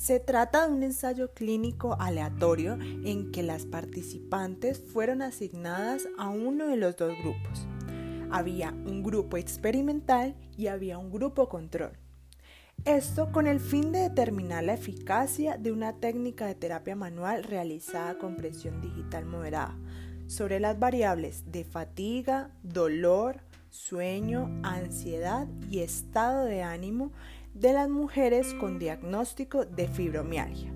Se trata de un ensayo clínico aleatorio en que las participantes fueron asignadas a uno de los dos grupos. Había un grupo experimental y había un grupo control. Esto con el fin de determinar la eficacia de una técnica de terapia manual realizada con presión digital moderada sobre las variables de fatiga, dolor, sueño, ansiedad y estado de ánimo de las mujeres con diagnóstico de fibromialgia.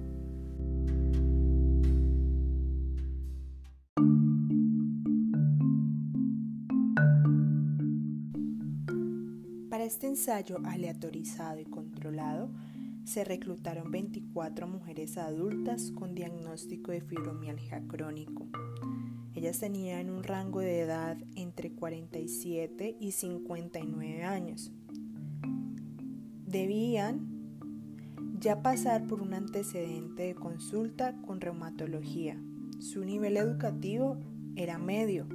Para este ensayo aleatorizado y controlado, se reclutaron 24 mujeres adultas con diagnóstico de fibromialgia crónico. Ellas tenían un rango de edad entre 47 y 59 años debían ya pasar por un antecedente de consulta con reumatología. Su nivel educativo era medio.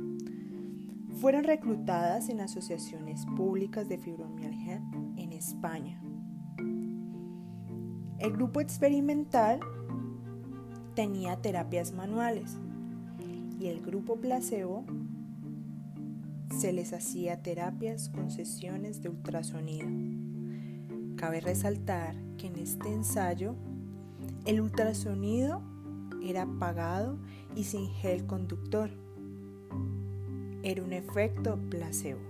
Fueron reclutadas en asociaciones públicas de fibromialgia en España. El grupo experimental tenía terapias manuales y el grupo placebo se les hacía terapias con sesiones de ultrasonido. Cabe resaltar que en este ensayo el ultrasonido era apagado y sin gel conductor. Era un efecto placebo.